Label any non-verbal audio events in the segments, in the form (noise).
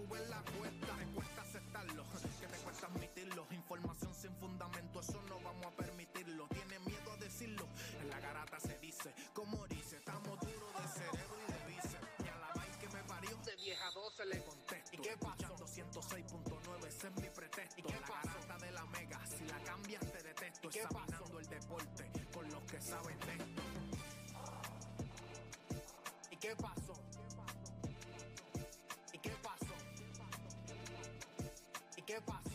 sube la cuesta. Te cuesta aceptarlo, que te cuesta admitirlo. Información sin fundamento, eso no vamos a permitirlo. Tiene miedo a decirlo, en la garata se dice. Como dice, estamos duros de cerebro y de bíceps. Y a la vaina que me parió, de 10 a 12 le contesto. ¿Y qué pasó? 106.9, ese es mi pretexto. ¿Y qué la garata de la mega, si la cambias te detesto. ¿Y qué Examinando el deporte con los que saben de esto. ¿Y qué pasó? ¿Y qué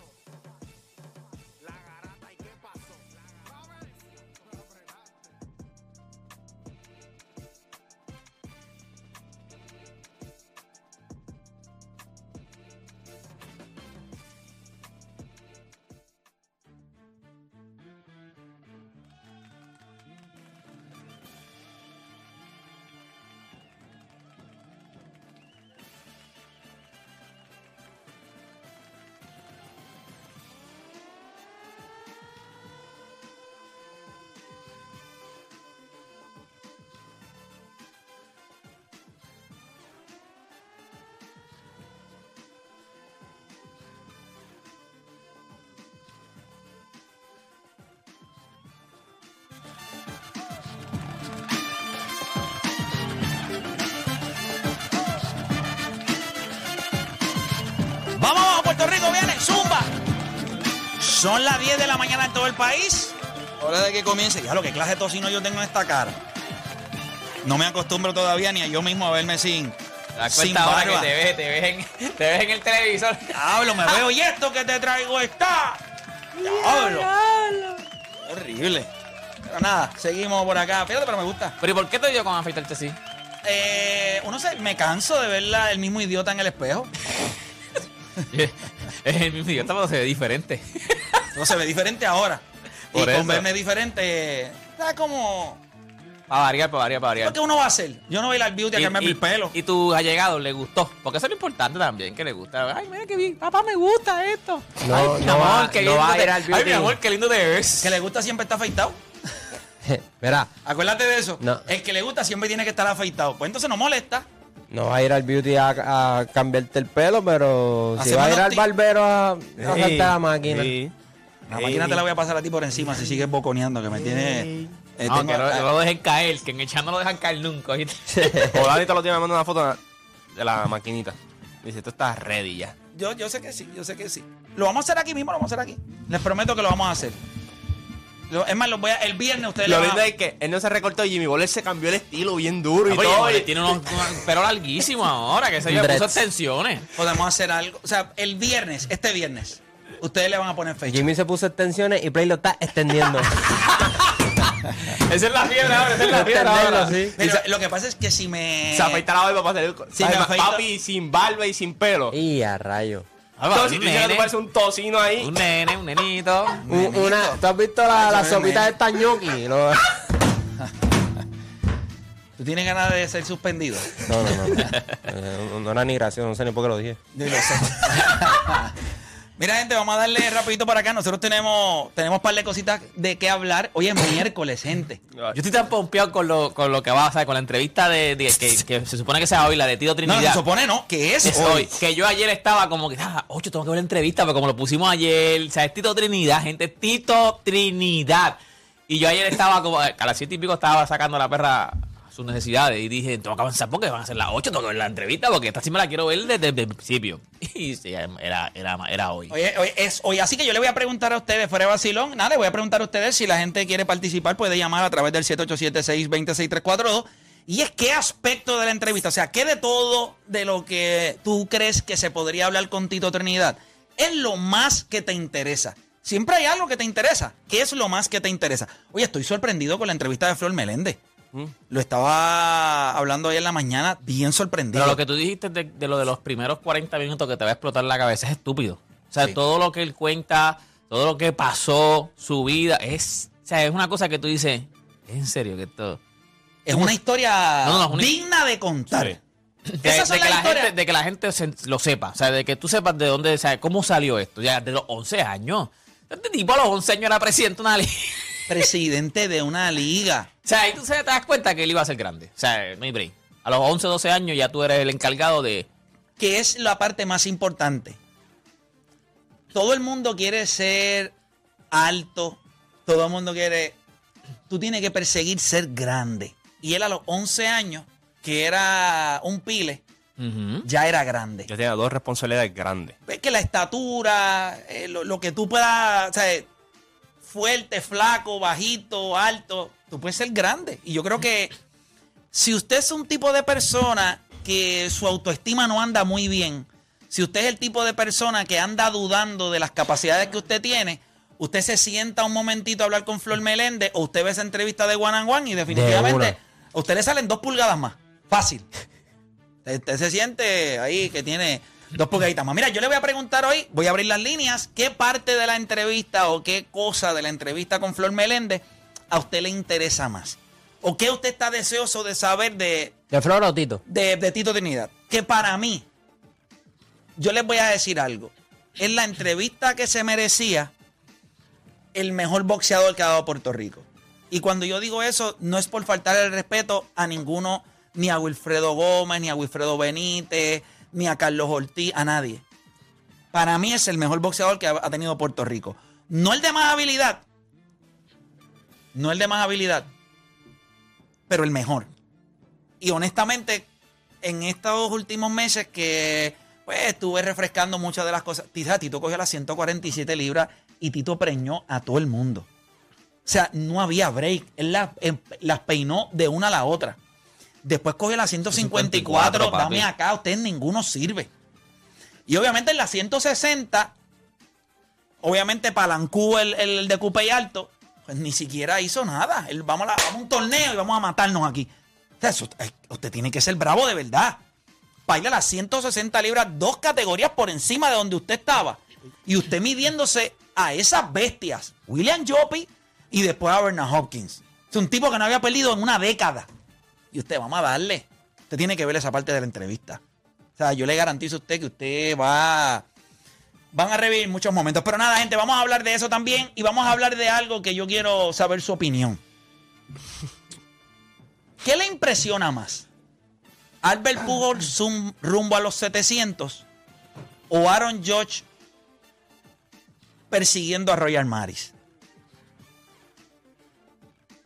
Son las 10 de la mañana en todo el país. Hora de que comience. Ya lo que clase de tocino yo tengo en esta cara. No me acostumbro todavía ni a yo mismo a verme sin, Te das sin cuenta ahora barba. que te ves, te ves, en, te ves en el televisor. Diablo, me veo y esto que te traigo está. Diablo. Horrible. Pero nada, seguimos por acá. Fíjate, pero me gusta. Pero ¿y por qué te dio con afeitarte así? Eh, uno se, me canso de ver la- el mismo idiota en el espejo. (laughs) es el mismo idiota, pero se ve diferente. No se ve diferente ahora. Por y con verme diferente, está como. Para variar, para variar, para variar. ¿Qué uno va a hacer? Yo no voy a ir al beauty a cambiarme el pelo. Y tu allegado le gustó. Porque eso es lo importante también, que le gusta. Ay, mira qué bien. Papá, me gusta esto. No, Ay, mi no amor, va- qué no lindo va a ir al Ay, beauty. mi amor, qué lindo te ves. que le gusta siempre está afeitado. (laughs) Mira, Acuérdate de eso. No. El que le gusta siempre tiene que estar afeitado. Pues entonces no molesta. no va a ir al beauty a, a cambiarte el pelo, pero si va a ir al barbero a, a Sí, la máquina. sí. La máquina te la voy a pasar a ti por encima si sigues boconeando, que me tiene. eh, No, tengo- que no, no lo dejen caer, que en el chat no lo dejan caer nunca. ¿oíste? O Dani todos los días me manda una foto de la maquinita. Dice, tú estás ready ya. yo, yo sé que sí, yo sé que sí. Lo vamos a hacer aquí mismo, lo vamos a hacer aquí. Les prometo que lo vamos a hacer. Lo- es más, lo voy a- el viernes ustedes Lo le lindo a- es que él no se recortó Jimmy Bowler se cambió el estilo bien duro y todo. Y- tiene unos, pero larguísimos ahora, que se le Dreads. puso extensiones. podemos hacer algo. O sea, el viernes, este viernes, ustedes le van a poner fecha. Jimmy se puso extensiones y Play lo está extendiendo. (laughs) Esa es la fiebre ahora, esa es la fiebre ahora. sí. Pero lo que pasa es que si me. Se afeita la barba para salir. Sí, me afeito. Papi, sin barba y sin pelo. y a rayo. Ah, Entonces, si un tú dices que tú nene, pareces un tocino ahí. un nene, un nenito. Un- una, ¿Tú has visto la, la sopita de esta ñoqui? ¿Tú tienes ganas de ser suspendido? No, no, no. (laughs) Eh, no, no era ni gracioso, no sé ni por qué lo dije. Yo lo sé. (laughs) Mira, gente, vamos a darle rapidito para acá. Nosotros tenemos tenemos un par de cositas de qué hablar. Hoy es miércoles, gente. Yo estoy tan pompeado con lo, con lo que va a pasar, con la entrevista de, de- que, que se supone que sea hoy, la de Tito No, Trinidad. se supone no, que es, Es hoy. hoy. Que yo ayer estaba como que, ah, ocho, tengo que ver la entrevista, pero como lo pusimos ayer, o sea, es Tito Trinidad, gente, Tito Trinidad. Y yo ayer estaba como, a las siete y pico estaba sacando la perra sus necesidades y dije, tengo que avanzar porque van a ser las ocho, tengo que ver la entrevista porque esta sí me la quiero ver desde, el principio. (laughs) Y sí, era, era, era hoy. Oye, hoy es hoy. Así que yo le voy a preguntar a ustedes, fuera de vacilón, nada, le voy a preguntar a ustedes si la gente quiere participar, puede llamar a través del 787-620-6342. Y es qué aspecto de la entrevista, o sea, qué de todo de lo que tú crees que se podría hablar con Tito Trinidad es lo más que te interesa. Siempre hay algo que te interesa. ¿Qué es lo más que te interesa? Oye, estoy sorprendido con la entrevista de Flor Meléndez. Mm. Lo estaba hablando hoy en la mañana, bien sorprendido. Pero lo que tú dijiste de, de lo de los primeros 40 minutos que te va a explotar la cabeza es estúpido. O sea, Sí. todo lo que él cuenta, todo lo que pasó, su vida, es, o sea, es una cosa que tú dices, ¿es en serio que esto... es una historia No, no, es una- digna de contar. Sí. De, que la gente, de que la gente se- lo sepa, o sea, de que tú sepas de dónde, o sea, cómo salió esto, ya de los 11 años. Este tipo a los 11 años era presidente de una liga. presidente de una liga. O sea, ahí tú se te das cuenta que él iba a ser grande. O sea, no hay break. A los 11, 12 años ya tú eres el encargado de que es la parte más importante. Todo el mundo quiere ser alto, todo el mundo quiere... Tú tienes que perseguir ser grande. Y él a los 11 años, que era un pile, ya era grande. Yo tenía dos responsabilidades grandes. Es que la estatura, eh, lo, lo que tú puedas, o sea, fuerte, flaco, bajito, alto, tú puedes ser grande. Y yo creo que si usted es un tipo de persona que su autoestima no anda muy bien, si usted es el tipo de persona que anda dudando de las capacidades que usted tiene, usted se sienta un momentito a hablar con Flor Meléndez o usted ve esa entrevista de One and One y definitivamente a usted le salen dos pulgadas más. Fácil. (laughs) Usted, usted se siente ahí que tiene dos pulgaditas más. Mira, yo le voy a preguntar hoy, voy a abrir las líneas, qué parte de la entrevista o qué cosa de la entrevista con Flor Meléndez a usted le interesa más. O qué usted está deseoso de saber de, ¿De Flor o Tito? de, de Tito Trinidad. Que para mí, yo les voy a decir algo. Es la entrevista que se merecía el mejor boxeador que ha dado Puerto Rico. Y cuando yo digo eso, no es por faltar el respeto a ninguno, ni a Wilfredo Gómez, ni a Wilfredo Benítez, ni a Carlos Ortiz, a nadie. Para mí es el mejor boxeador que ha tenido Puerto Rico. No el de más habilidad. No el de más habilidad. Pero el mejor. Y honestamente, en estos últimos meses que pues, estuve refrescando muchas de las cosas, Tito cogió las 147 libras y Tito preñó a todo el mundo. O sea, no había break. Él las, em- las peinó de una a la otra. Después cogió las 154, 154, dame acá, usted ninguno sirve. Y obviamente en las 160, obviamente palancú el, el de y Alto, pues ni siquiera hizo nada. Él, vamos, a, un torneo y vamos a matarnos aquí. O sea, eso- usted tiene que ser bravo de verdad. Para ir a las 160 libras, dos categorías por encima de donde usted estaba. Y usted midiéndose a esas bestias. William Joppy y después a Bernard Hopkins. Es un tipo que no había perdido en una década. Y usted, vamos a darle. Usted tiene que ver esa parte de la entrevista. O sea, yo le garantizo a usted que usted va. Van a revivir muchos momentos. Pero nada, gente, vamos a hablar de eso también. Y vamos a hablar de algo que yo quiero saber su opinión. ¿Qué le impresiona más? ¿Albert Pujols rumbo a los 700? ¿O Aaron Judge persiguiendo a Royal Maris?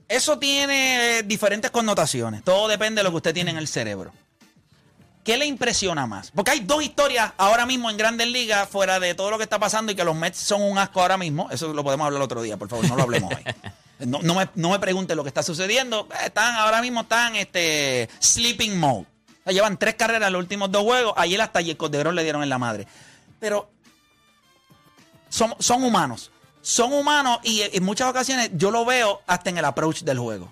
Eso tiene eh, diferentes connotaciones. Todo depende de lo que usted tiene en el cerebro. ¿Qué le impresiona más? Porque hay dos historias ahora mismo en Grandes Ligas, fuera de todo lo que está pasando y que los Mets son un asco ahora mismo. Eso lo podemos hablar otro día, por favor, no lo hablemos hoy. No, me, no me pregunte lo que está sucediendo. Eh, Están, ahora mismo están este, sleeping mode. O llevan tres carreras en los últimos dos juegos. Ayer hasta Jacob de Grom le dieron en la madre. Pero son, son humanos. Son humanos y en muchas ocasiones yo lo veo hasta en el approach del juego.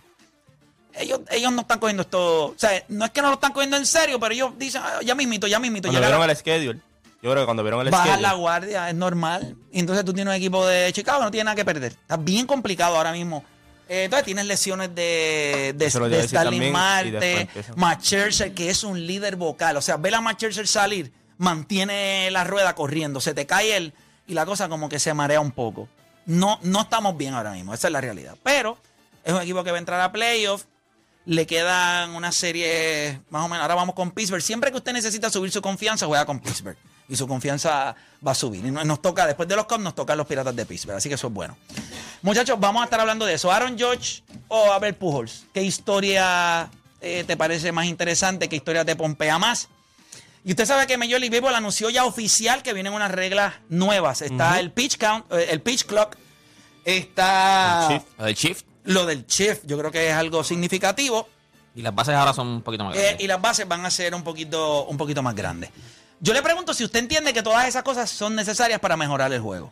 Ellos, ellos no están cogiendo esto. O sea, no es que no lo están cogiendo en serio, pero ellos dicen, "Ah, ya mismito, ya mismito. Cuando llegaron- vieron el schedule, yo creo que cuando vieron el Bajar schedule, la guardia, es normal. Y entonces tú tienes un equipo de Chicago no tiene nada que perder. Está bien complicado ahora mismo. Eh, entonces tienes lesiones de, de, de después Marte. Matt que es un líder vocal. O sea, ve a Matt Scherzer salir, mantiene la rueda corriendo, se te cae él y la cosa como que se marea un poco. No, no estamos bien ahora mismo, esa es la realidad. Pero es un equipo que va a entrar a playoff. Le quedan una serie, más o menos. Ahora vamos con Pittsburgh. Siempre que usted necesita subir su confianza, juega con Pittsburgh. Y su confianza va a subir. Y no- nos toca, después de los Cubs, nos tocan los Piratas de Pittsburgh. Así que eso es bueno. Muchachos, vamos a estar hablando de eso. Aaron George o Abel Pujols. ¿Qué historia eh, te parece más interesante? ¿Qué historia te pompea más? Y usted sabe que Major League Baseball anunció ya oficial que vienen unas reglas nuevas. Está el pitch count, eh, el pitch clock. Está El shift. Del shift. Lo del shift. Yo creo que es algo significativo. Y las bases ahora son un poquito más Eh, grandes. y las bases van a ser un poquito, un poquito más grandes. Yo le pregunto si usted entiende que todas esas cosas son necesarias para mejorar el juego.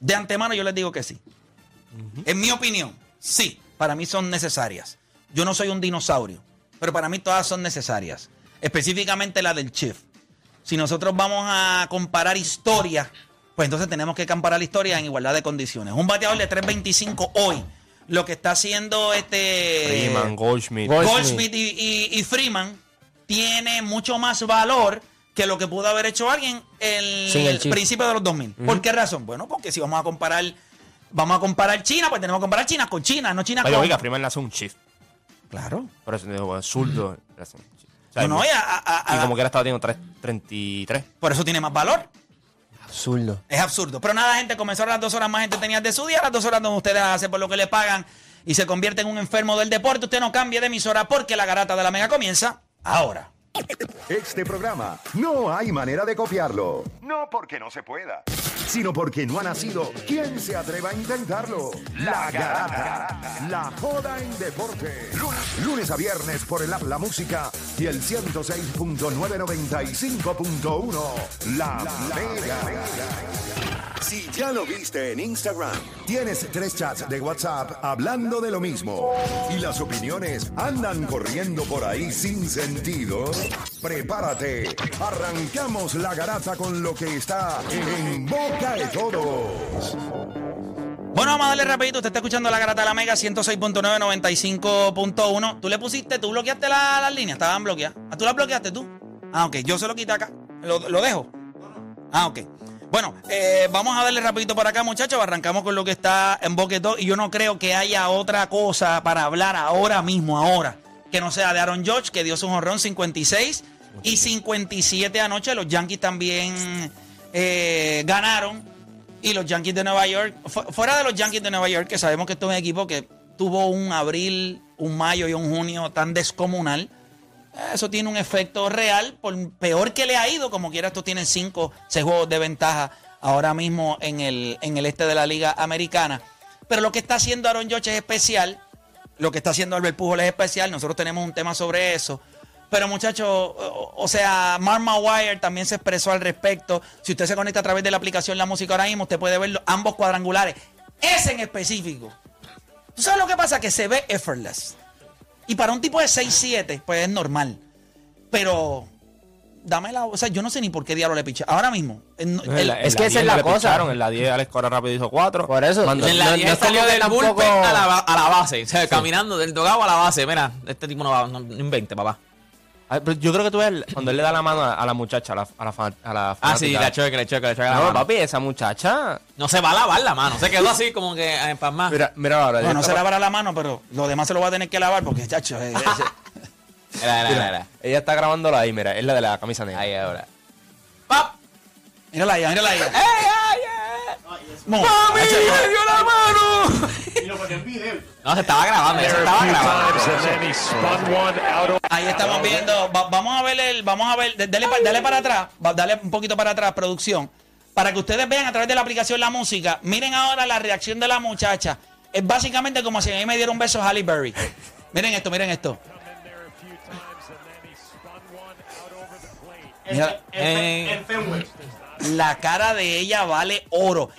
De antemano yo les digo que sí. En mi opinión, sí, para mí son necesarias. Yo no soy un dinosaurio, pero para mí todas son necesarias. Específicamente la del Chief. Si nosotros vamos a comparar historia, pues entonces tenemos que comparar la historia en igualdad de condiciones. Un bateador de 3.25 hoy, lo que está haciendo este... Freeman, Goldschmidt. Gold- Goldsmith y, y- y Freeman tiene mucho más valor que lo que pudo haber hecho alguien el el principio de los 2000. ¿Por qué razón? Bueno, porque si vamos a comparar vamos a comparar China, pues tenemos que comparar China con China, no China con oiga, Freeman le hace un shift. Claro. Por eso digo, zurdo. le hace un shift. sea, no, no, y, a- a- a- y como que era estaba teniendo 3, 33. por eso tiene más valor. Absurdo. Es absurdo. Pero nada, gente, comenzaron las dos horas más gente tenía de su día, las dos horas donde ustedes hacen por lo que le pagan y se convierte en un enfermo del deporte. Usted no cambie de emisora porque la garata de la mega comienza ahora. Este programa no hay manera de copiarlo. No porque no se pueda, sino porque no ha nacido. ¿Quién se atreva a intentarlo? La Garata. La joda en deporte. Lunes, lunes a viernes por el app La Música y el 106.995.1. La, Mega. Si ya lo viste en Instagram, tienes tres chats de WhatsApp hablando de lo mismo y las opiniones andan corriendo por ahí sin sentido, prepárate. Arrancamos la garata con lo que está en boca de todos. Bueno, vamos a darle rapidito. Usted está escuchando la garata de la mega 106.9, 95.1. Tú le pusiste, tú bloqueaste la- las líneas, estaban bloqueadas. ¿Ah, ¿Tú las bloqueaste tú? Ah, ok. Yo se lo quité acá. ¿Lo, lo dejo? Ah, ok. Bueno, eh, vamos a darle rapidito por acá, muchachos. Arrancamos con lo que está en Boquetó. Y yo no creo que haya otra cosa para hablar ahora mismo, ahora, que no sea de Aaron George, que dio su honrón 56 y 57 anoche. Los Yankees también eh, ganaron. Y los Yankees de Nueva York, fu- fuera de los Yankees de Nueva York, que sabemos que esto es un equipo que tuvo un abril, un mayo y un junio tan descomunal. Eso tiene un efecto real, por peor que le ha ido, como quiera, estos tienen 5, 6 juegos de ventaja ahora mismo en el, en el este de la Liga Americana. Pero lo que está haciendo Aaron George es especial, lo que está haciendo Albert Pujol es especial, nosotros tenemos un tema sobre eso. Pero muchachos, o, o sea, Mark Maguire también se expresó al respecto. Si usted se conecta a través de la aplicación La Música ahora mismo, usted puede ver ambos cuadrangulares. Ese en específico. ¿Tú sabes lo que pasa? Que se ve effortless. Y para un tipo de 6'7, pues es normal. Pero, dame la. O sea, yo no sé ni por qué diablo le piché. Ahora mismo. el- En el- la- en es que esa 10 es la le cosa. picharon, En la 10 Alex Cora rápido hizo 4. Por eso. En la No- 10 no salió del tampoco- bullpen a la, a la base. O sea, caminando del dogado a la base. Mira, este tipo no va, no, no invente, papá. Pero yo creo que tú ves cuando él le da la mano a, a la muchacha, a la, a la, fan- a la Ah, sí, fanática. la choque, le choque, le choque. la No, mano. papi, esa muchacha. No se va a lavar la mano. Se quedó así como que eh, empasmado. Mira, mira ahora. no, se lavará la mano, pero lo demás se lo va a tener que lavar porque, chacho. eh, (laughs) eh, Era, era. Ella está grabándola ahí, mira. Es la de la camisa negra. Ahí ahora. ¡Pap! mírala ahí, mírala ahí. Mo, ¡Mami, me dio la mano! No, se estaba grabando, se estaba grabando. Ahí estamos viendo. va- vamos a ver el. Vamos a ver. Dale, dale para atrás. Dale un poquito para atrás, producción. Para que ustedes vean a través de la aplicación la música. Miren ahora la reacción de la muchacha. Es básicamente como si a mí me diera un beso Halle Berry. Miren esto, miren esto. Mira, Eh, la cara de ella vale oro.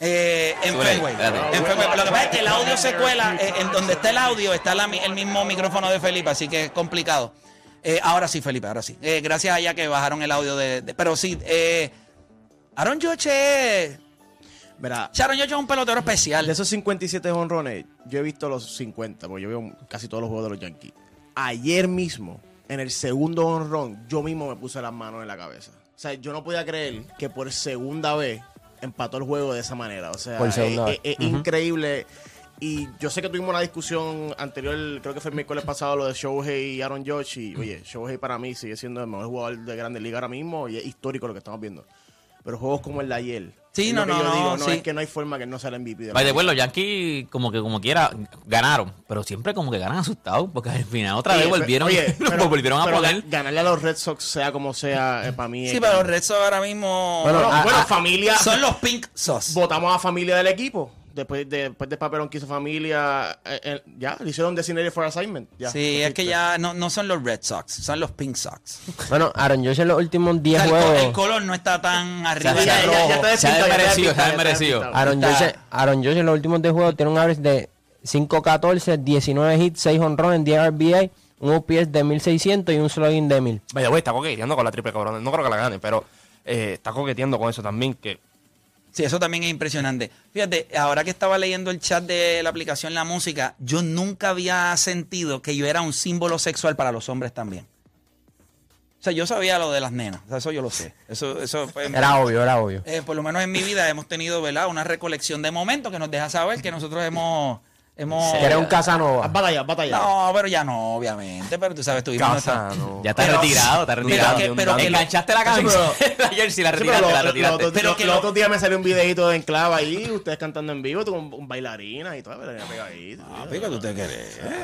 Eh, en Súbele ahí, Fenway. En Fenway. Lo que pasa es que el audio se cuela. eh, en donde está el audio está la el mismo micrófono de Felipe, así que es complicado. Eh, ahora sí, Felipe, ahora sí. Eh, gracias a ella que bajaron el audio de. de- pero sí, eh, Aaron George es. Verá, Aaron George es un pelotero especial. de esos 57 honrones, yo he visto los 50, porque yo veo casi todos los juegos de los Yankees. Ayer mismo, en el segundo honrón, yo mismo me puse las manos en la cabeza. O sea, yo no podía creer que por segunda vez empató el juego de esa manera. O sea, Por segunda es, vez. es- increíble. Y yo sé que tuvimos una discusión anterior, creo que fue el miércoles pasado, lo de Shohei y Aaron George. Y oye, Shohei para mí sigue siendo el mejor jugador de Grandes Ligas ahora mismo y es histórico lo que estamos viendo. Pero juegos como el de ayer. Sí, no, no, yo no, digo, no sí. es que no hay forma que no sea el MVP de By the way, los Yankees, como que como quiera, ganaron. Pero siempre como que ganan asustados. Porque al final otra vez volvieron, oye, (laughs) pero- volvieron a poner. ga- Ganarle a los Red Sox, sea como sea, eh, para mí. Sí, es- pero los Red Sox ahora mismo. Bueno, Bueno, bueno, a- a- familia. son los Pink Sox. Votamos a familia del equipo. Después de, después de Papelón que hizo familia, eh, eh, ya, le hicieron designated for assignment. Ya, Sí, es que ya no, no son los Red Sox, son los Pink Sox. Bueno, Aaron George en los últimos O 10 sea, el, co- juegos. el color no está tan arriba. Ya, Ya, ya, ya, rojo. ya, ya está Se ha desmerecido, se ha despintado, ya está desmerecido. Aaron George, Aaron George en los últimos 10 juegos tiene un average de 5-14, 19 hits, 6 honrones, 10 RBI, un OPS de 1600 y un slugging de 1000. Vaya, güey, está coqueteando con la triple cabrón. No creo que la gane, pero eh, está coqueteando con eso también. Que Sí, eso también es impresionante. Fíjate, ahora que estaba leyendo el chat de la aplicación La Música, yo nunca había sentido que yo era un símbolo sexual para los hombres también. O sea, yo sabía lo de las nenas, o sea, eso yo lo sé. Eso, eso fue- Era obvio, era obvio. eh, por lo menos en mi vida hemos tenido, ¿verdad? Una recolección de momentos que nos deja saber que nosotros hemos hemos... Que era un Casanova. Haz batalla, haz batalla. No, pero ya no, obviamente. Pero tú sabes, tuvimos nuestra- Casa, no. Ya está Pero- retirado, está Pero retirado. que- pero que enganchaste la pero- la jersey, la Sí, pero (laughs) retiraste, lo- la retiraste. lo- Pero que los lo- otros días me salió un videito de enclava ahí, ustedes cantando en vivo, tú con, con bailarinas y todo, pero ya pegadito. Ah, pico, tú te.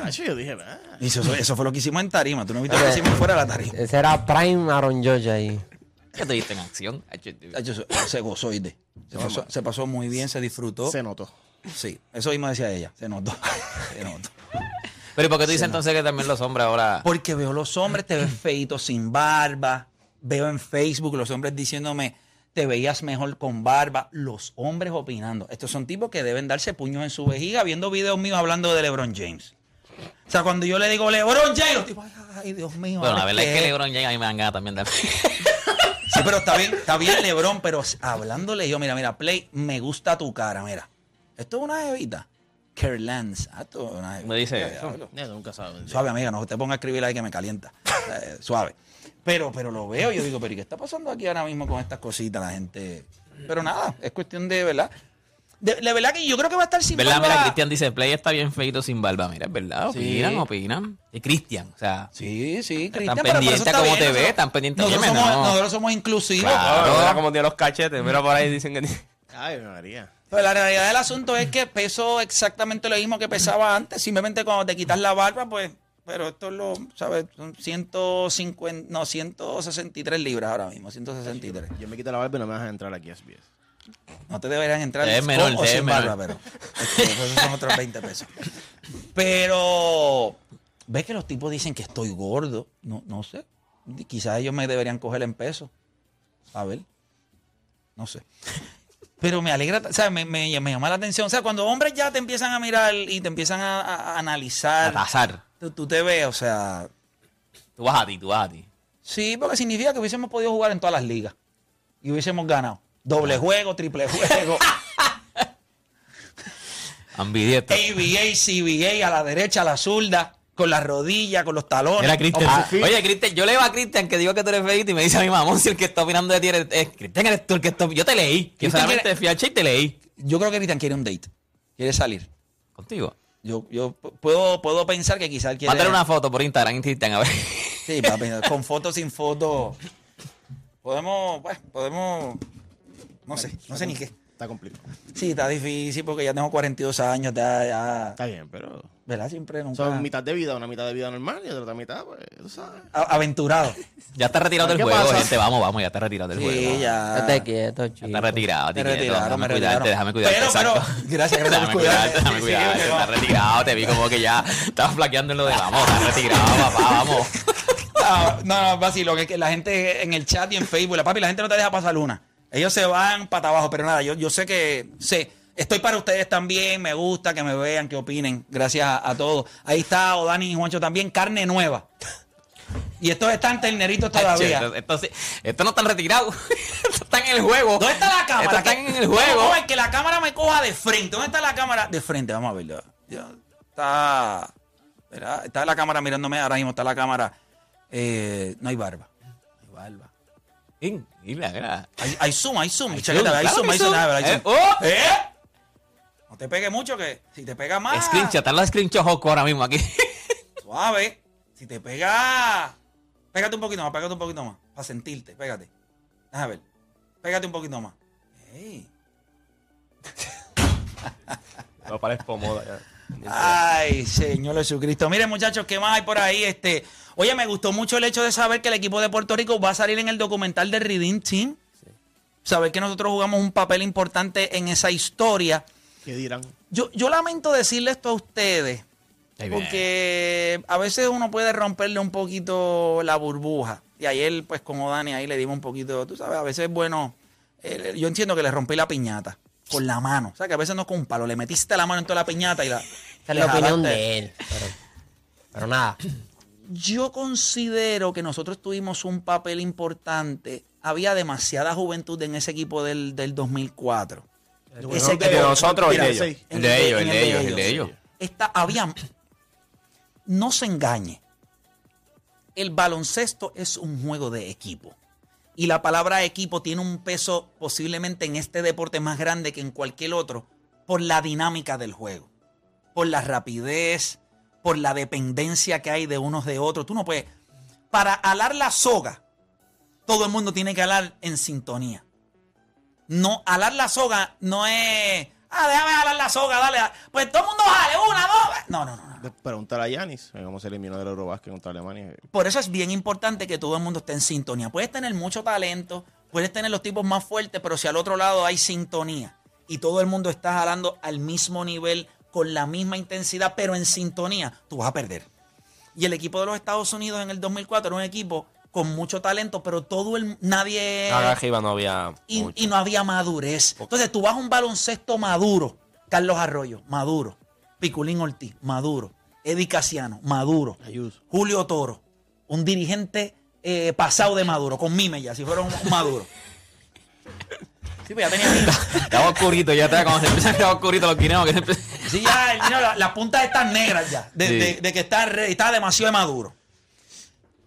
Ah, yo dije, ah. Eso, eso fue lo que hicimos en tarima. Tú no viste lo que hicimos fuera de la tarima. Ese era Prime Aaron George ahí. ¿Qué te diste en acción? Se gozó, se pasó muy bien, se disfrutó. Se notó. Sí, eso mismo decía ella. Se notó. (laughs) Se notó. Pero ¿y por qué tú dices entonces que también los hombres ahora... Porque veo los hombres, te ves feito sin barba. Veo en Facebook los hombres diciéndome, te veías mejor con barba. Los hombres opinando. Estos son tipos que deben darse puños en su vejiga viendo videos míos hablando de LeBron James. O sea, cuando yo le digo LeBron James, los tipos, ay, Dios mío. Bueno, la verdad es que qué". LeBron James a mí me dan ganas también de... Sí, pero está bien, está bien LeBron, pero hablándole yo, mira, mira, Play, me gusta tu cara, mira. Esto es una jevita. Ah, esto es una jevita. Me dice Ya, eso. nunca saben. Suave, amiga, no te ponga a escribir ahí que me calienta. (laughs) Eh, suave. Pero, pero lo veo, yo digo, pero ¿y qué está pasando aquí ahora mismo con estas cositas? La gente. Pero nada, es cuestión de, ¿verdad? De, de verdad que yo creo que va a estar sin ¿Verdad? barba. Mira, Cristian dice, Play está bien feito sin barba. Mira, es verdad. Sí. Opinan, opinan. Y Cristian, o sea... Sí, sí, Están Cristian. pero- pero eso pendientes está a cómo bien, te nosotros- ves, están pendientes a Nosotros somos, no. nosotros somos inclusivos. Claro. Ah, mira cómo tiene los cachetes. Mira por ahí dicen que tiene. Ay, María. Pero la realidad del asunto es que peso exactamente lo mismo que pesaba antes. Simplemente cuando te quitas la barba, pues. Pero esto es lo, ¿sabes? Son 150, no, 163 libras ahora mismo, 163. Yo me quito la barba y no me dejan entrar aquí a SBS. No te deberían entrar Es menor, o es sin menor. barba, pero esos son otros 20 pesos. Pero ves que los tipos dicen que estoy gordo. No, no sé. Quizás ellos me deberían coger en peso. A ver. No sé. Pero me alegra, o sea, me, me- me llama la atención. O sea, cuando hombres ya te empiezan a mirar y te empiezan a, a- a A analizar, tasar. tú, tú te ves, o sea, Tú vas a ti, tú vas a ti. sí, porque significa que hubiésemos podido jugar en todas las ligas y hubiésemos ganado. Doble juego, triple juego. (laughs) Ambidiestro. ABA, CBA, a la derecha, a la zurda, con la rodilla, con los talones. Mira, Cristian. Ah, sí. Oye, Cristian, yo leo a Cristian que digo que tú eres feito y me dice a mi mamón si el que está opinando de ti eres. es Cristian, eres tú el que está. Yo te leí. Yo solamente quiere- fui al y te leí. Yo creo que Cristian quiere un date. Quiere salir. Contigo. Yo, yo puedo, puedo pensar que quizás quiere. Mándale una foto por Instagram, Cristian, a ver. Sí, papi, con fotos, sin fotos. Podemos, pues, podemos. No sé, no sé ni qué. Está complicado. Sí, está difícil porque ya tengo 42 años, ya, ya. Está bien, pero. ¿Verdad? Siempre nunca. Son mitad de vida, una mitad de vida normal y otra mitad, pues, tú sabes. A- Aventurado. Ya está retirado del ¿Qué juego, pasa? gente. Vamos, vamos, ya está retirado del Sí, juego. ya. Estate quieto, chico. Ya está retirado, te quieto. retiraron, Déjame me cuidarte, retiraron. déjame cuidarte. Pero, pero, gracias, gracias Déjame cuidarte. déjame Sí, cuidarte. sí, Está sí. retirado, te vi como que ya estabas flaqueando en lo de vamos, está retirado, papá, vamos. Ah, No, no, vacilo, que, que la gente en el chat y en Facebook, la papi, la gente no te deja pasar una. Ellos se van para abajo, pero nada, yo, yo sé que sé. Estoy para ustedes también, me gusta que me vean, que opinen. Gracias a, a todos. Ahí está Odani y Juancho también, carne nueva. Y estos están terneritos todavía. Esto, esto no están retirados. (laughs) esto está en el juego. ¿Dónde está la cámara? Están en el juego. A ver, que la cámara me coja de frente. ¿Dónde está la cámara? De frente, vamos a verlo. Está, ¿verdad? está la cámara mirándome ahora mismo, está la cámara. Eh, no hay barba. No hay barba. Mira, mira. Hay, hay zoom, hay zoom. Hay zoom, zoom, zoom. Eh, oh. ¿Eh? No te pegue mucho que si te pega más. Screenshot, están los screenshots Joco ahora mismo aquí. (laughs) Suave. Si te pega. Pégate un poquito más, pégate un poquito más. Para sentirte, pégate. Déjame ver. Pégate un poquito más. Ey. No parezco moda ya. Ay, Señor Jesucristo. Miren, muchachos, ¿qué más hay por ahí? Este, oye, me gustó mucho el hecho de saber que el equipo de Puerto Rico va a salir en el documental de Redeem Team. Saber que nosotros jugamos un papel importante en esa historia. ¿Qué dirán? Yo, yo lamento decirle esto a ustedes, porque a veces uno puede romperle un poquito la burbuja. Y ayer, pues, como Dani, ahí le dimos un poquito, tú sabes, a veces es bueno. eh, yo entiendo que le rompí la piñata con la mano. O sea, que a veces no con un palo, le metiste la mano en toda la piñata y la. Esa es le la opinión de él. Pero, pero nada. Yo considero que nosotros tuvimos un papel importante. Había demasiada juventud en ese equipo del, del 2004. Ese ¿El de nosotros o el de ellos? sí. El de ellos, el de ellos, el de ellos. Está, había, no se engañe. El baloncesto es un juego de equipo. Y la palabra equipo tiene un peso posiblemente en este deporte más grande que en cualquier otro por la dinámica del juego. por la rapidez, por la dependencia que hay de unos de otros. Tú no puedes. Para alar la soga, todo el mundo tiene que alar en sintonía. No, alar la soga no es. Ah, déjame alar la soga, dale. Pues todo el mundo jale, una, dos. No, no, no. no. De- Pregúntale a Yanis, cómo se eliminó del Eurobasket contra Alemania. Por eso es bien importante que todo el mundo esté en sintonía. Puedes tener mucho talento, puedes tener los tipos más fuertes, pero si al otro lado hay sintonía y todo el mundo está jalando al mismo nivel, con la misma intensidad, pero en sintonía, tú vas a perder. Y el equipo de los Estados Unidos en el 2004 era un equipo con mucho talento, pero todo el nadie Acá arriba no había y, no había madurez. Entonces tú vas a un baloncesto maduro. Carlos Arroyo, maduro. Piculín Ortiz, maduro. Eddie Casiano, maduro. Ayuso. Julio Toro, un dirigente eh, pasado de maduro, con mime ya, si fuera un, maduro. (laughs) Sí, pues ya tenía mime. Estaba oscurito, ya está, cuando se empiezan a quedar oscuritos los guineos, que se empiezan- Sí, ya, el- mira, la- las puntas están negras ya, de, Sí. de- de que está, re- está demasiado de maduro.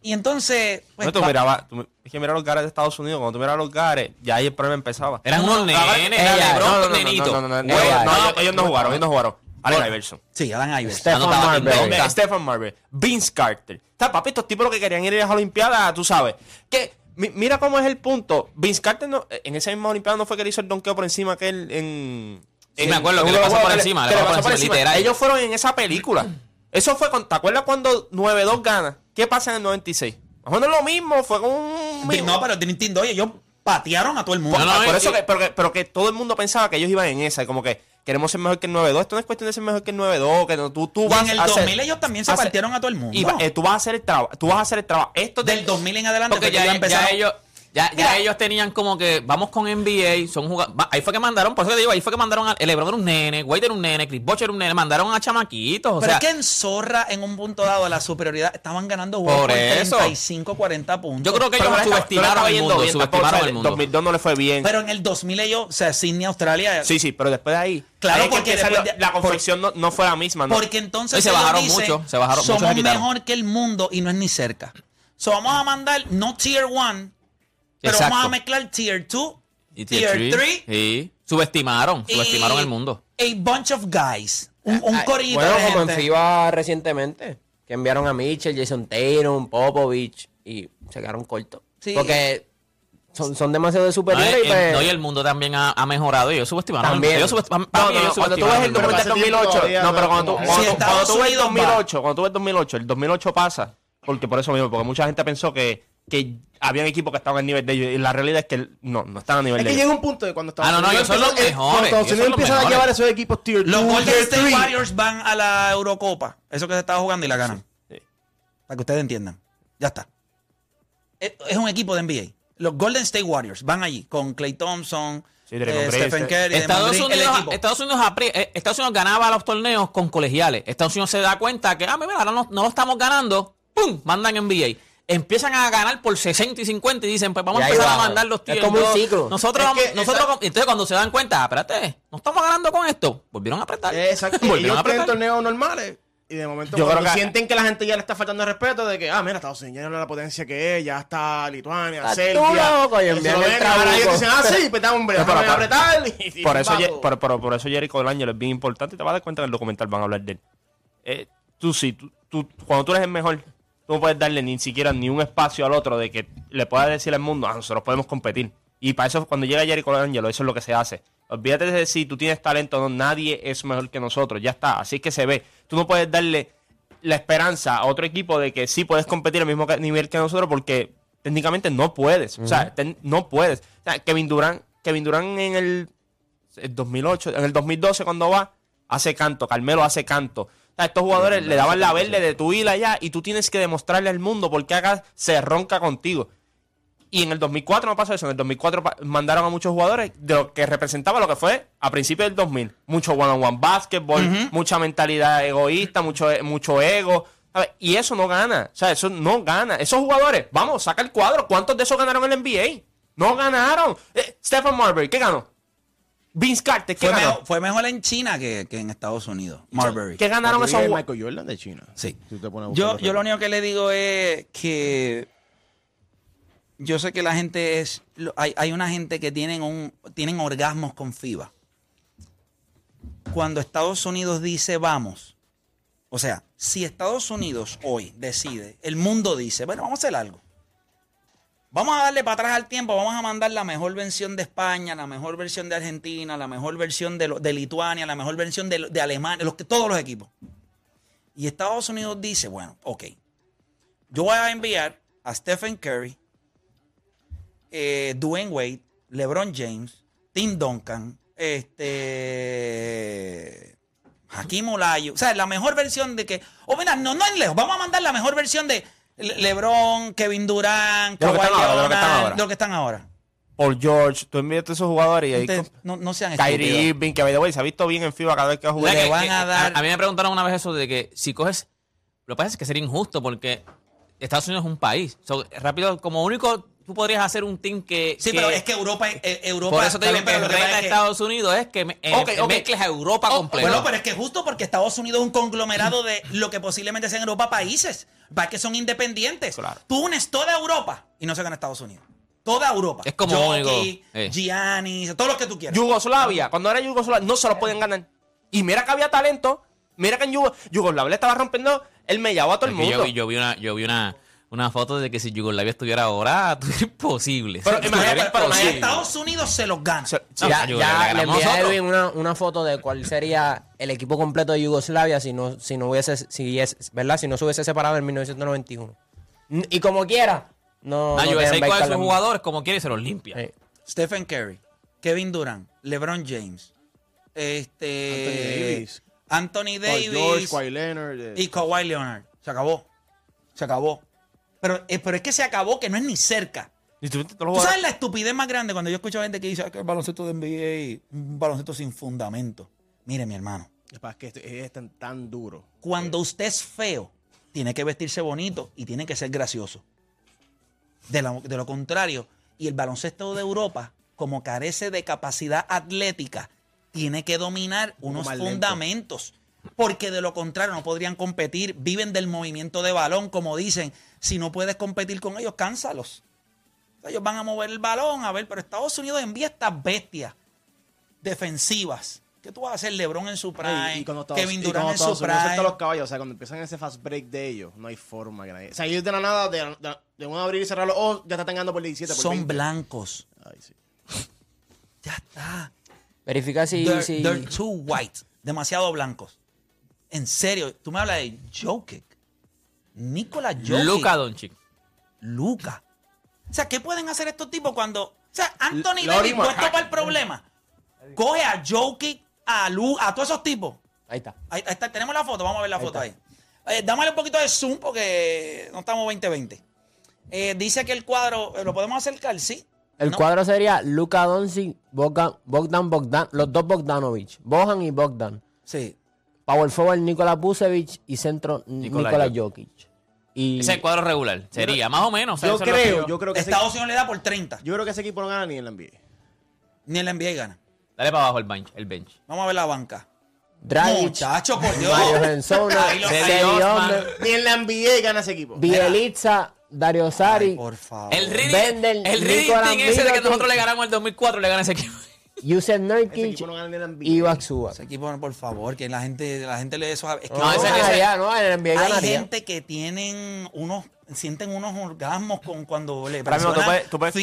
Y entonces, pues, No, tú mirabas, tú, es que mira los gares de Estados Unidos, cuando tú miras los gares, ya ahí el problema empezaba. Eran unos No, nenes, era no, no, nenito. No, no, no, no, Güey, no, no, ellos- ellos no jugaron, ellos no jugaron. Allen Iverson. sí, Adam Iverson. Stephen Marbury. Eh, Stephen Marbury, Vince Carter. Está, papi, estos tipos lo que querían ir a las Olimpiadas, tú sabes. Que, mi- mira cómo es el punto. Vince Carter no- en esa misma Olimpiada no fue que le hizo el donkeo por encima que él en. Sí, en- me acuerdo que le los pasó por encima, que le pasó por encima, literal. Ellos fueron en esa película. Eso fue con. ¿Te acuerdas cuando 9-2 gana? ¿Qué pasa en el 96? Más o menos lo mismo, fue con un. No, pero Tin Doy, ellos patearon a todo el mundo. Por, No, no, por y- eso que, pero, que, pero que todo el mundo pensaba que ellos iban en esa, y como que queremos ser mejor que el 9-2. Esto no es cuestión de ser mejor que el 9-2, que no, tú, tú Y vas en el a hacer- 2000 ellos también se hacer- partieron a todo el mundo. y eh, tú vas a hacer el trabajo, tú vas a hacer el trabajo. Esto de- Del 2000 en adelante Porque ya, ya empezaron. ellos, ya, ya Mira. ellos tenían como que vamos con NBA, son jugad- va- Ahí fue que mandaron, por eso te digo, ahí fue que mandaron a el LeBron era un nene, Wade era un nene, Chris Bosh era un nene, mandaron a chamaquitos, o Pero sea, es que en Zorra, en un punto dado, la superioridad, estaban ganando juegos Por por, eso. 35, 40 puntos. yo creo que pero ellos subestimaron el mundo, bien, subestimaron el mundo. 2002 no le fue bien. Pero en el 2000 ellos, o sea, Sydney, Australia. sí, sí, pero después de ahí. Claro, porque de- la confección no, no fue la misma. ¿no? Porque entonces Y se bajaron dicen, mucho, se bajaron- somos se quitaron. mejor que el mundo y no es ni cerca. So vamos a mandar no tier 1, pero Exacto. vamos a mezclar tier 2, Y tier 3 sí, subestimaron, subestimaron el mundo. A bunch of guys. Un, un Ay, corillito Bueno, de como en. FIBA recientemente, que enviaron a Mitchell, Jason Tatum, Popovich y se quedaron cortos. Sí. Porque son, son demasiado No, superiores y pues, no, y el mundo también ha, ha mejorado y ellos subestimaron. el- También. Ellos subestimaron, No, no, cuando tú ves el el mundo. documental Pero hace tiempo 2008, todavía no, pero cuando tú, como- cuando, Si tú- cuando Estados tú ves el Unidos va- 2008, cuando tú ves el 2008, el 2008 pasa, porque por eso mismo, porque mucha gente pensó que, que habían equipos que estaban al nivel de ellos, y la realidad es que no, no están a nivel Es de que ellos. llega un punto de cuando Estados Ah, no, no, Unidos ellos son los mejores, Cuando Estados Unidos empiezan a llevar esos equipos tier 2, Los Golden State 3. Warriors van a la Eurocopa. Eso que se estaba jugando y la ganan. Sí. Para que ustedes entiendan. Ya está. Es es un equipo de NBA. Los Golden State Warriors van allí con Clay Thompson, Sí, eh, Stephen Curry, Estados Unidos. Estados, eh, Estados Unidos ganaba los torneos con colegiales. Estados Unidos se da cuenta que, ah, mira, ahora no, no lo estamos ganando. ¡Pum! Mandan NBA. Empiezan a ganar por 60 y 50 y dicen, pues vamos Y a empezar a bajan. mandar los Es tier como un ciclo. Nosotros, Es vamos- que nosotros esa- entonces cuando se dan cuenta, ah, espérate, no estamos ganando con esto, volvieron a apretar. Eh, Exacto. (laughs) volvieron Ellos a apretar. torneos normales. Y de momento Yo creo que- sienten que la gente ya le está faltando el respeto de que, ah, mira, Estados Unidos ya no es la potencia que es, ya está Lituania, Estás Serbia. tú loco, y envían el ahora ellos dicen, ah, sí, pues está, hombre, (laughs) pero déjame por- apretar. y- (laughs) y Por eso. Ye- por, por- por eso Jericho Delangelo es bien importante y te vas a dar cuenta que en el documental van a hablar de él. Eh, tú sí, tú, tú- cuando tú eres el mejor, tú no puedes darle ni siquiera ni un espacio al otro de que le puedas decir al mundo, ah, nosotros podemos competir. Y para eso, cuando llega Jericho Delangelo, eso es lo que se hace. Olvídate de si tú tienes talento o no, nadie es mejor que nosotros, ya está, así es que se ve. Tú no puedes darle la esperanza a otro equipo de que sí puedes competir al mismo nivel que nosotros porque técnicamente no puedes. O sea, no puedes. O sea, Kevin Durant, Kevin Durant en el, el 2008, en el 2012 cuando va, hace canto, Carmelo hace canto. O sea, estos jugadores le daban la verde de tu hila allá y tú tienes que demostrarle al mundo por qué acá se ronca contigo. Y en el 2004 no pasó eso. En el 2004 pa- mandaron a muchos jugadores de lo que representaba lo que fue a principios del 2000. Mucho one-on-one basketball, mucha mentalidad egoísta, mucho, mucho ego. ¿sabes? Y eso no gana. O sea, eso no gana. Esos jugadores, vamos, saca el cuadro. ¿Cuántos de esos ganaron el NBA? No ganaron. Eh, Stephen Marbury, ¿qué ganó? Vince Carter, ¿qué Fue ganó? mejor, fue mejor en China que, que en Estados Unidos. Marbury. ¿Qué ganaron esos? Michael Jordan de China. Sí. Si te pones a Yo, yo lo único que le digo es que yo sé que la gente es. Hay, hay una gente que tienen un tienen orgasmos con FIBA. cuando Estados Unidos dice vamos, o sea, si Estados Unidos hoy decide, el mundo dice, bueno, vamos a hacer algo. Vamos a darle para atrás al tiempo, vamos a mandar la mejor versión de España, la mejor versión de Argentina, la mejor versión de, de Lituania, la mejor versión de, de Alemania, los, todos los equipos. Y Estados Unidos dice, bueno, ok, yo voy a enviar a Stephen Curry, eh, Dwayne Wade, LeBron James, Tim Duncan, este. Hakim Olayo. O sea, la mejor versión de que. O mira, no, no es lejos. Vamos a mandar la mejor versión de LeBron, Kevin Durant, De lo que Kawhi están ahora, de lo que están ahora. de lo que están ahora. Paul George, tú envías a todos esos jugadores y ahí. Entonces, no, no sean Kyrie. Irving, que by the way, se ha visto bien en FIBA cada vez que ha jugado. Le van a dar- A, mí me preguntaron una vez eso de que si coges. Lo que pasa es que sería injusto porque Estados Unidos es un país. So, rápido, como único, tú podrías hacer un team que. Sí, que- pero es que Europa. eh, Europa Por eso te digo bien, pero que lo el que pasa reto de es que- Estados Unidos es que me, eh, Ok, ok. mezcles a Europa Oh, completa. Bueno, pero es que justo porque Estados Unidos es un conglomerado de lo que posiblemente sean en Europa países, para que son independientes. Claro. Tú unes toda Europa y no se gana Estados Unidos. Toda Europa. Es como único, eh. Giannis, todo lo que tú quieras. Yugoslavia, cuando era Yugoslavia, no se los podían ganar. Y mira que había talento. Mira que en Yugo- Yugoslavia le estaba rompiendo el mellado a todo el mundo. yo, yo vi una, yo vi una, una foto de que si Yugoslavia estuviera ahora, (laughs) eres imposible. Pero imagínate, pero imagínate. Estados Unidos se los gana. No, ya ya le envié a. Edwin una, una foto de cuál sería el equipo completo de Yugoslavia si no, si no hubiese, si es, ¿verdad? Si no se hubiese separado en 1991. N- Y como quiera, no. Ah, no yo sé cuál sus jugadores, como quiere, y se los limpia. Sí. Stephen Curry, Kevin Durant, LeBron James, este, Anthony Davis, Paul George, Kawhi Leonard. eh. y Kawhi Leonard. Se acabó. Se acabó. Pero, eh, pero es que se acabó, que no es ni cerca. Y tú- todos los ¿Tú jugadores- sabes la estupidez más grande cuando yo escucho a gente que dice "Ah, que el baloncesto de NBA es un baloncesto sin fundamento? Mire, mi hermano, Es para que es tan, tan duro. cuando usted es feo, tiene que vestirse bonito y tiene que ser gracioso. De lo, de lo contrario, y el baloncesto de Europa, como carece de capacidad atlética, tiene que dominar unos lento. Porque de lo contrario no podrían competir, viven del movimiento de balón, como dicen. Si no puedes competir con ellos, cánsalos. Ellos van a mover el balón, a ver, pero Estados Unidos envía estas bestias defensivas. ¿Qué tú vas a hacer? LeBron en su prime, Y- y cuando Estados- Kevin y Durant cuando en su prime. los caballos, o sea, cuando empiezan ese fast break de ellos, no hay forma que nadie. O sea, ellos de la nada, de, de, de un abrir y cerrar los ojos, ya están ganando por 17, por Son 20. blancos. Ay, sí. Ya está. Verifica si. They're, si- they're too white. Demasiado blancos. En serio, tú me hablas de Jokic. Nicolás Jokic. Luka Doncic. Luca. O sea, ¿qué pueden hacer estos tipos cuando. O sea, Anthony L- Davis puesto para el problema. Coge a Jokic, a Lu, a todos esos tipos. Ahí está. Ahí, ahí está, tenemos la foto, vamos a ver la foto está. ahí. Eh, dámale un poquito de zoom porque no estamos 2020. Eh, dice que el cuadro, eh, ¿lo podemos acercar? Sí. El ¿No? cuadro sería Luka Doncic, Bogdan, Bogdan, Bogdan, los dos Bogdanovich, Bojan y Bogdan. Sí. Power forward Nikola Vucevic y centro Nikola Nikola Jokic. Jokic. Y Ese es el cuadro regular. Sería, más o menos. Yo creo, yo creo que Estados Unidos le da por 30. yo creo que ese equipo no gana ni en la NBA. Ni el NBA gana. Dale para abajo el bench. El bench. Vamos a ver la banca. Dragic, Muchacho, por Dios. Mario. Osman, Ni en la NBA gana ese equipo. Bielitsa, Dario Ay, Sari, por favor. El reading, el reading ese de que nosotros le ganamos el 2004 le gana ese equipo. Yusen Nurkic y Batshuayi. Ese equipo, por favor, que la gente, la gente le dé eso. Es que no, no, ese, ganaría, no, el NBA Hay gente que tienen unos sienten unos orgasmos con cuando le presionan tú puedes, tú.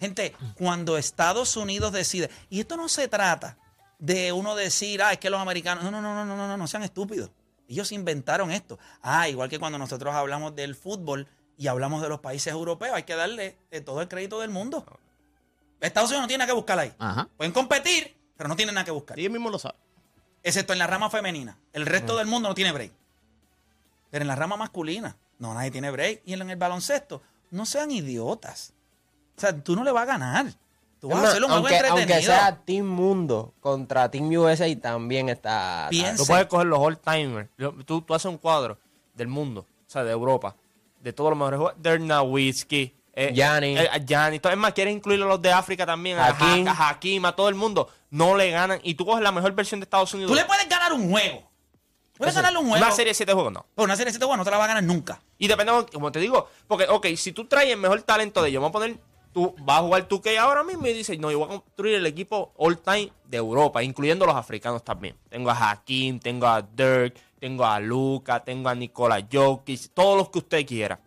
Gente, cuando Estados Unidos decide, y esto no se trata de uno decir, ah, es que los americanos, no, no, no, no, no, no, no sean estúpidos. Ellos inventaron esto. Ah, igual que cuando nosotros hablamos del fútbol y hablamos de los países europeos, hay que darle eh, todo el crédito del mundo. Estados Unidos no tiene nada que buscar ahí. Ajá. Pueden competir, pero no tienen nada que buscar. Ellos mismos lo saben. Excepto en la rama femenina. El resto del mundo no tiene break. Pero en la rama masculina, no, nadie tiene break. Y en el baloncesto, no sean idiotas. O sea, tú no le vas a ganar. Tú vas a hacer un juego aunque, aunque entretenido. sea Team Mundo contra Team USA también está. Piensa- Tú puedes coger los all-timers. Tú, tú haces un cuadro del mundo, o sea, de Europa, de todos los mejores jugadores. Dirk Eh, Gianni. eh. Es más, quieres incluir a los de África también, a Hakim. A Hakim, a todo el mundo. No le ganan. Y tú coges la mejor versión de Estados Unidos. Tú le puedes ganar un juego. Puedes ganarle un juego. Una serie de siete juegos, no. Pero una serie de siete juegos no te la va a ganar nunca. Y depende, como te digo, porque, ok, si tú traes el mejor talento de ellos, vamos a poner tú vas a jugar tu que ahora mismo y dices, no, yo voy a construir el equipo all time de Europa, incluyendo los africanos también. Tengo a Hakim, tengo a Dirk, tengo a Luca, tengo a Nikola Jokic, todos los que usted quiera.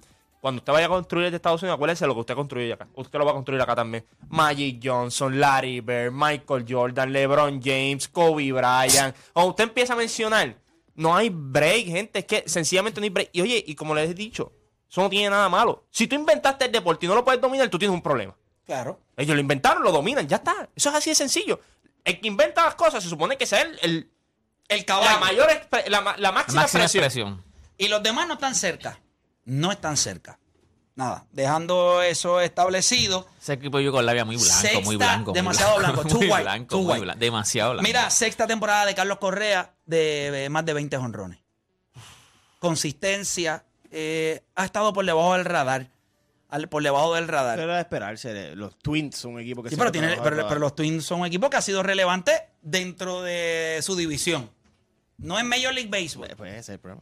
Cuando usted vaya a construir de Estados Unidos, acuérdese lo que usted construye acá. Usted lo va a construir acá también. Magic Johnson, Larry Bird, Michael Jordan, LeBron James, Kobe Bryant. Cuando usted empieza a mencionar, no hay break, gente. Es que sencillamente no hay break. Y oye, y como les he dicho, eso no tiene nada malo. Si tú inventaste el deporte y no lo puedes dominar, tú tienes un problema. Claro. Ellos lo inventaron, lo dominan, ya está. Eso es así de sencillo. El que inventa las cosas se supone que sea el, el, El caballo. la mayor la La máxima, máxima expresión. expresión. Y los demás no están cerca. No están cerca. Nada. Dejando eso establecido. Ese equipo de Yugoslavia muy blanco, Sexta, muy blanco. muy demasiado blanco, too (laughs) muy white, blanco, too muy blanco, demasiado blanco. Mira, sexta temporada de Carlos Correa de eh, más de 20 honrones. Consistencia. eh, ha estado por debajo del radar. al- por debajo del radar. Era de esperarse. Los Twins son un equipo que Sí, se pero, tiene- pero- pero los Twins son un equipo que ha sido relevante dentro de su división. No en Major League Baseball. Pues ese es el problema.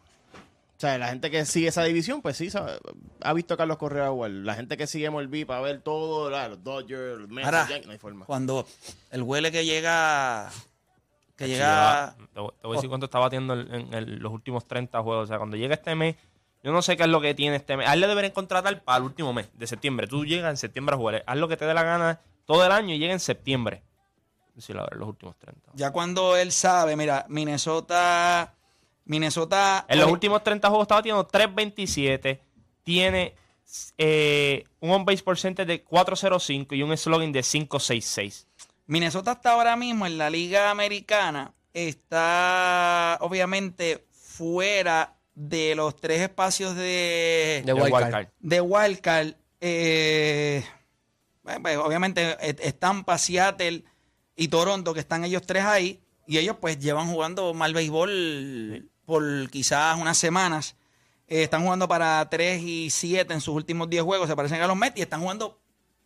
O sea, la gente que sigue esa división, pues sí, sabe- ha visto a Carlos Correa jugar. La gente que sigue MLB para ver todo, la- los Dodgers, los Mets, Ahora, Yankees, no hay forma. cuando el huele que llega. Que llega. Te voy a decir cuánto está batiendo en, los últimos 30 juegos. O sea, cuando llega este mes, yo no sé qué es lo que tiene este mes. A él le deberían contratar para el último mes de septiembre. Tú llegas en septiembre a jugar. Haz lo que te dé la gana todo el año y llega en septiembre. Sí, la verdad, los últimos 30. Ya cuando él sabe, mira, Minnesota. Minnesota. En los últimos 30 juegos estaba teniendo 3.27. Tiene eh, un on-base percentage de 4.05 y un slogan de 5.66. Minnesota está ahora mismo en la Liga Americana. Está obviamente fuera de los tres espacios de, De El wild wild card. card. de Wildcard. Eh, bueno, pues, obviamente eh, están para Seattle y Toronto, que están ellos tres ahí. Y ellos pues llevan jugando mal béisbol por quizás unas semanas. Eh, están jugando para 3 y 7 en sus últimos 10 juegos. Se parecen a los Mets y están jugando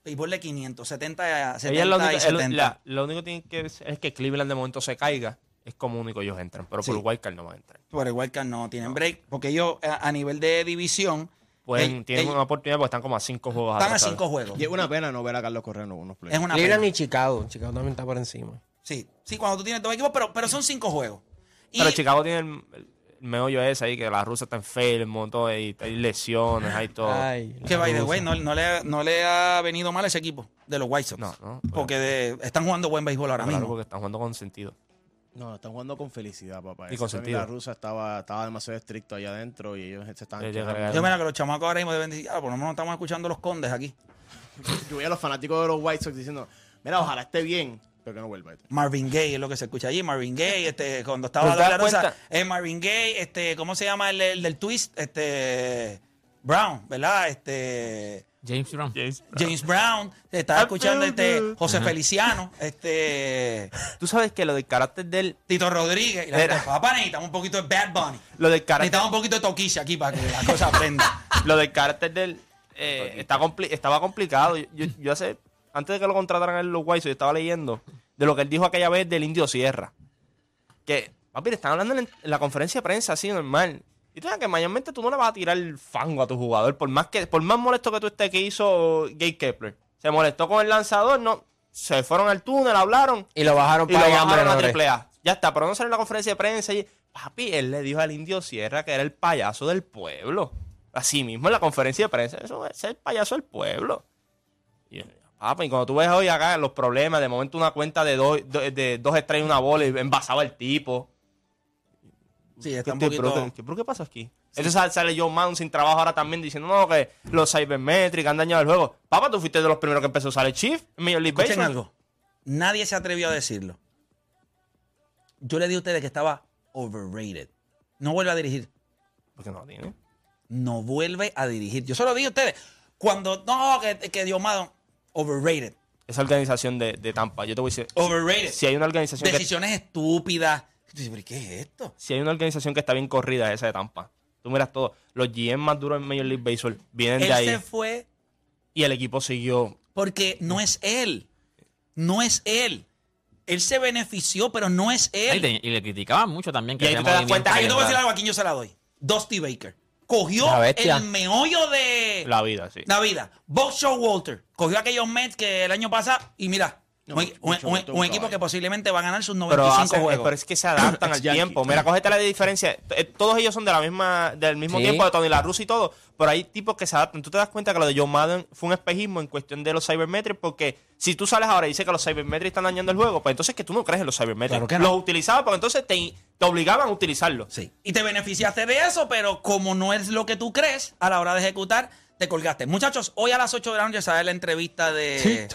béisbol de 500, 70, a 70 Ella es lo, único, y es 70. lo- la- lo único que tiene que es, es que Cleveland de momento se caiga. Es como único ellos entran. Pero por Sí. el wild card no van a entrar. Por el Wildcard no tienen break, porque ellos a, a nivel de división Pueden, ell- tienen ell- una oportunidad porque están como a 5 juegos están a atrasados. cinco juegos. Y es una pena no ver a Carlos Correa en unos playoffs. Es una Cleveland pena. y Chicago. Chicago también está por encima. Sí, sí, cuando tú tienes dos equipos, pero, pero son cinco juegos. Y Pero Chicago tiene el, el meollo ese ahí, que la rusa está enfermo, todo, y hay lesiones, hay todo. Ay, que by the way, no, no le, no le ha venido mal ese equipo de los White Sox. No, no. Porque de- están jugando buen béisbol ahora Claro, mismo. porque están jugando con sentido. No, están jugando con felicidad, papá. Y con sentido. rusa estaba, estaba demasiado estricto allá adentro y ellos se estaban quejando. llegar- Yo mira que los chamacos ahora mismo deben decir, ah, por lo menos estamos escuchando los condes aquí. (laughs) Yo veía a los fanáticos de los White Sox diciendo, mira, ojalá esté bien, pero que no vuelva. Marvin Gaye es lo que se escucha allí. Marvin Gaye, este, cuando estaba ¿Pero te das la rosa, es Marvin Gaye, este, ¿cómo se llama el, el del twist? Este, Brown, ¿verdad? Este, James Brown. James Brown, estaba escuchando este José Feliciano, este Tú sabes que lo del carácter del. Tito Rodríguez, y la Era. gente, papá necesitamos un poquito de Bad Bunny. Lo del carácter. Necesitamos un poquito de toquilla aquí para que la cosa aprenda. (laughs) Lo del carácter del. eh, está compli- estaba complicado. Yo, yo- yo hace. Antes de que lo contrataran en los White Sox, yo estaba leyendo de lo que él dijo aquella vez del Indio Sierra. Que, papi, le están hablando en, la conferencia de prensa así, normal. Y tú sabes que mayormente tú no le vas a tirar el fango a tu jugador. Por más que por más molesto que tú estés que hizo Gay Kepler. Se molestó con el lanzador, no. Se fueron al túnel, hablaron. Y lo bajaron Y lo para bajaron a menores. triple A. Ya está, pero no salió en la conferencia de prensa y papi, él le dijo al Indio Sierra que era el payaso del pueblo. Así mismo en la conferencia de prensa, eso es el payaso del pueblo. Y, papi, y cuando tú ves hoy acá los problemas, de momento una cuenta de dos, de, de dos estrellas y una bola y envasaba el tipo. Sí, está un ¿Qué- poquito... pero, ¿qué, pero qué pasa aquí? Entonces sale, John Madden sin trabajo ahora también diciendo no, que los cybermetrics han dañado el juego. Papá, tú fuiste de los primeros que empezó a usar el Chief en Major League Escuchen Baseball. algo. Nadie se atrevió a decirlo. Yo le di a ustedes que estaba overrated. No vuelve a dirigir. Porque no tiene. No vuelve a dirigir. Yo solo dije a ustedes. Cuando, no, que, que Dios Madden, overrated. Esa organización de, de Tampa, yo te voy a decir. Overrated. Si hay una organización que, Decisiones estúpidas. Dices, ¿Pero qué es esto? si hay una organización que está bien corrida, es esa de Tampa. Tú miras todo. Los GM más duros en Major League Baseball vienen Él de ahí se fue y el equipo siguió. porque no es él. No es él. Él se benefició, pero no es él. te- y le criticaban mucho también que Y ahí te das cuenta Ah, que yo te voy a de decir algo a quién yo se la doy. Dusty Baker. Cogió el meollo de La vida, sí. la vida. Box Show Walter cogió aquellos Mets que el año pasado y mira, No, un, mucho un- un- gusto, un un equipo que posiblemente va a ganar sus Pero, 95 hacen- juegos. pero es que se adaptan (laughs) al tiempo. Mira, cógete la diferencia. Eh, Todos ellos son de la misma, del mismo Sí. tiempo, de Tony La Russa y todo. Pero hay tipos que se adaptan. Tú te das cuenta que lo de John Madden fue un espejismo en cuestión de los cybermetrics. Porque si tú sales ahora y dices que los cybermetrics están dañando el juego, pues entonces que tú no crees en los cybermetrics. Claro que no. Los utilizabas porque entonces te, te obligaban a utilizarlos. Sí. Y te beneficiaste de eso, pero como no es lo que tú crees a la hora de ejecutar, te colgaste. Muchachos, hoy a las 8 de la noche sale la entrevista de,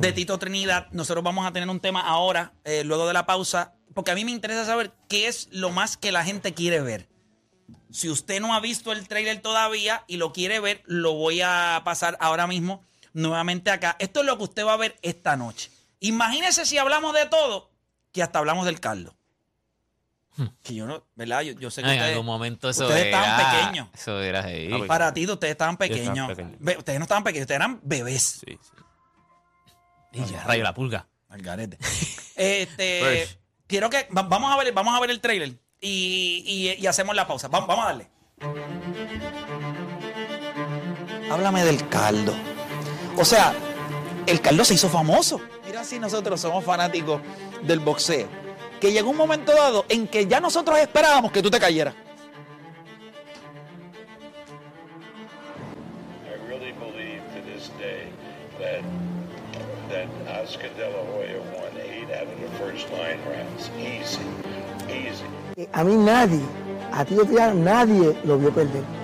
de Tito Trinidad. Nosotros vamos a tener un tema ahora, eh, luego de la pausa, porque a mí me interesa saber qué es lo más que la gente quiere ver. Si usted no ha visto el trailer todavía y lo quiere ver, lo voy a pasar ahora mismo nuevamente acá. Esto es lo que usted va a ver esta noche. Imagínese si hablamos de todo, que hasta hablamos del caldo. Que yo no, ¿verdad? Yo, yo sé que En ustedes, algún momento eso ustedes era. estaban pequeños. Eso era ahí. Ah, pues. Para ti, ustedes estaban pequeños. Ve, ustedes no estaban pequeños, ustedes eran bebés. Sí, sí. Y ya, rayo la pulga. Al garete. (laughs) este, quiero que va- vamos a ver, vamos a ver el trailer y, y- y hacemos la pausa. Vamos, vamos a darle. Háblame del caldo. O sea, el caldo se hizo famoso. Mira si nosotros somos fanáticos del boxeo. Que llegó un momento dado en que ya nosotros esperábamos que tú te cayeras. I really believe to this day that that Oscar De La Hoya won eight out of the first nine rounds. Easy, easy. A mí nadie, a ti nadie lo vio perder.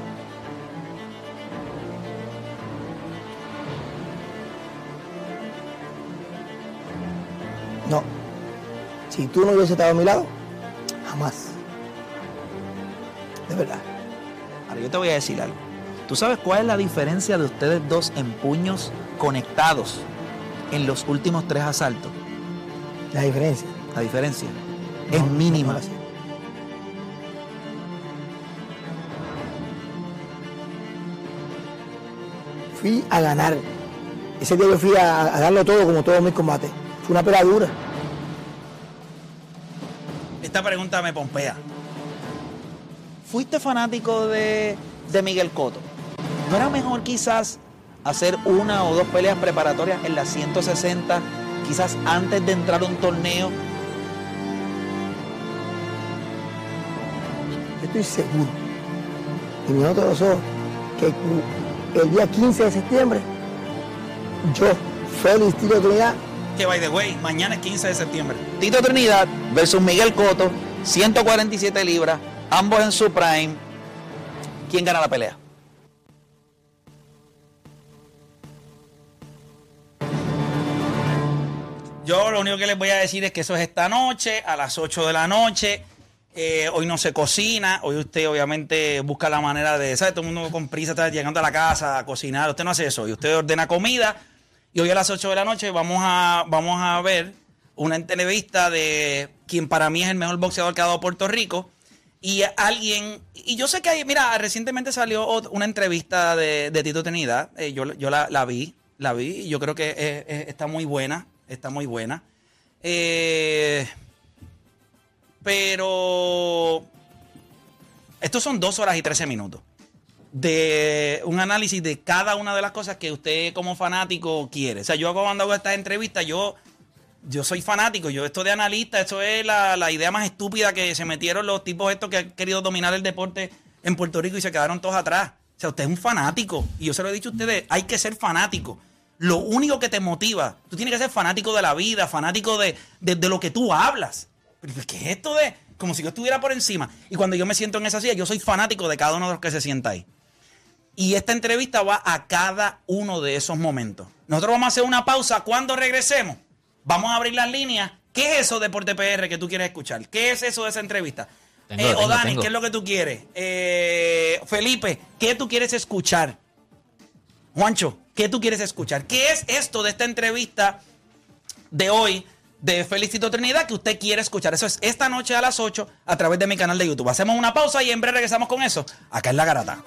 Si tú no hubieses estado a mi lado, jamás. De verdad. Ahora yo te voy a decir algo. ¿Tú sabes cuál es la diferencia de ustedes dos en puños conectados en los últimos tres asaltos? La diferencia. La diferencia No, es mínima. no. Fui a ganar. Ese día yo fui a, a darlo todo como todos mis combates. Fue una pelea dura. Esta pregunta me pompea. ¿Fuiste fanático de, de Miguel Cotto? ¿No era mejor quizás hacer una o dos peleas preparatorias en las 160, quizás antes de entrar a un torneo? Yo estoy seguro, y mi otro los ojos, que el día 15 de septiembre, yo, Félix Tiro Trinidad, Que by the way, mañana es 15 de septiembre. Tito Trinidad versus Miguel Cotto, 147 libras, ambos en su prime. ¿Quién gana la pelea? Yo lo único que les voy a decir es que eso es esta noche, a las 8 de la noche. Eh, hoy no se cocina, hoy usted obviamente busca la manera de, ¿sabes? Todo el mundo con prisa está llegando a la casa a cocinar. Usted no hace eso, y usted ordena comida. Y hoy a las 8 de la noche vamos a, vamos a ver una entrevista de quien para mí es el mejor boxeador que ha dado Puerto Rico. Y alguien, y yo sé que hay, mira, recientemente salió una entrevista de, de Tito Trinidad, eh, yo, yo la, la vi, la vi, y yo creo que está muy buena, está muy buena. Eh, pero estos son dos horas y 13 minutos de un análisis de cada una de las cosas que usted como fanático quiere. O sea, yo cuando hago estas entrevistas, yo, yo soy fanático, yo esto de analista, esto es la, la idea más estúpida que se metieron los tipos estos que han querido dominar el deporte en Puerto Rico y se quedaron todos atrás. O sea, usted es un fanático. Y yo se lo he dicho a ustedes, hay que ser fanático. Lo único que te motiva, tú tienes que ser fanático de la vida, fanático de, de, de lo que tú hablas. Pero, ¿Qué es esto de...? Como si yo estuviera por encima. Y cuando yo me siento en esa silla, yo soy fanático de cada uno de los que se sienta ahí. Y esta entrevista va a cada uno de esos momentos. Nosotros vamos a hacer una pausa. Cuando regresemos, vamos a abrir las líneas. ¿Qué es eso de Deporte PR que tú quieres escuchar? ¿Qué es eso de esa entrevista? Tengo, Eh, tengo, o Dani, tengo. ¿qué es lo que tú quieres? Eh, Felipe, ¿qué tú quieres escuchar? Juancho, ¿qué tú quieres escuchar? ¿Qué es esto de esta entrevista de hoy de Felicito Trinidad que usted quiere escuchar? Eso es esta noche a las 8 a través de mi canal de YouTube. Hacemos una pausa y en breve regresamos con eso. Acá en La Garata.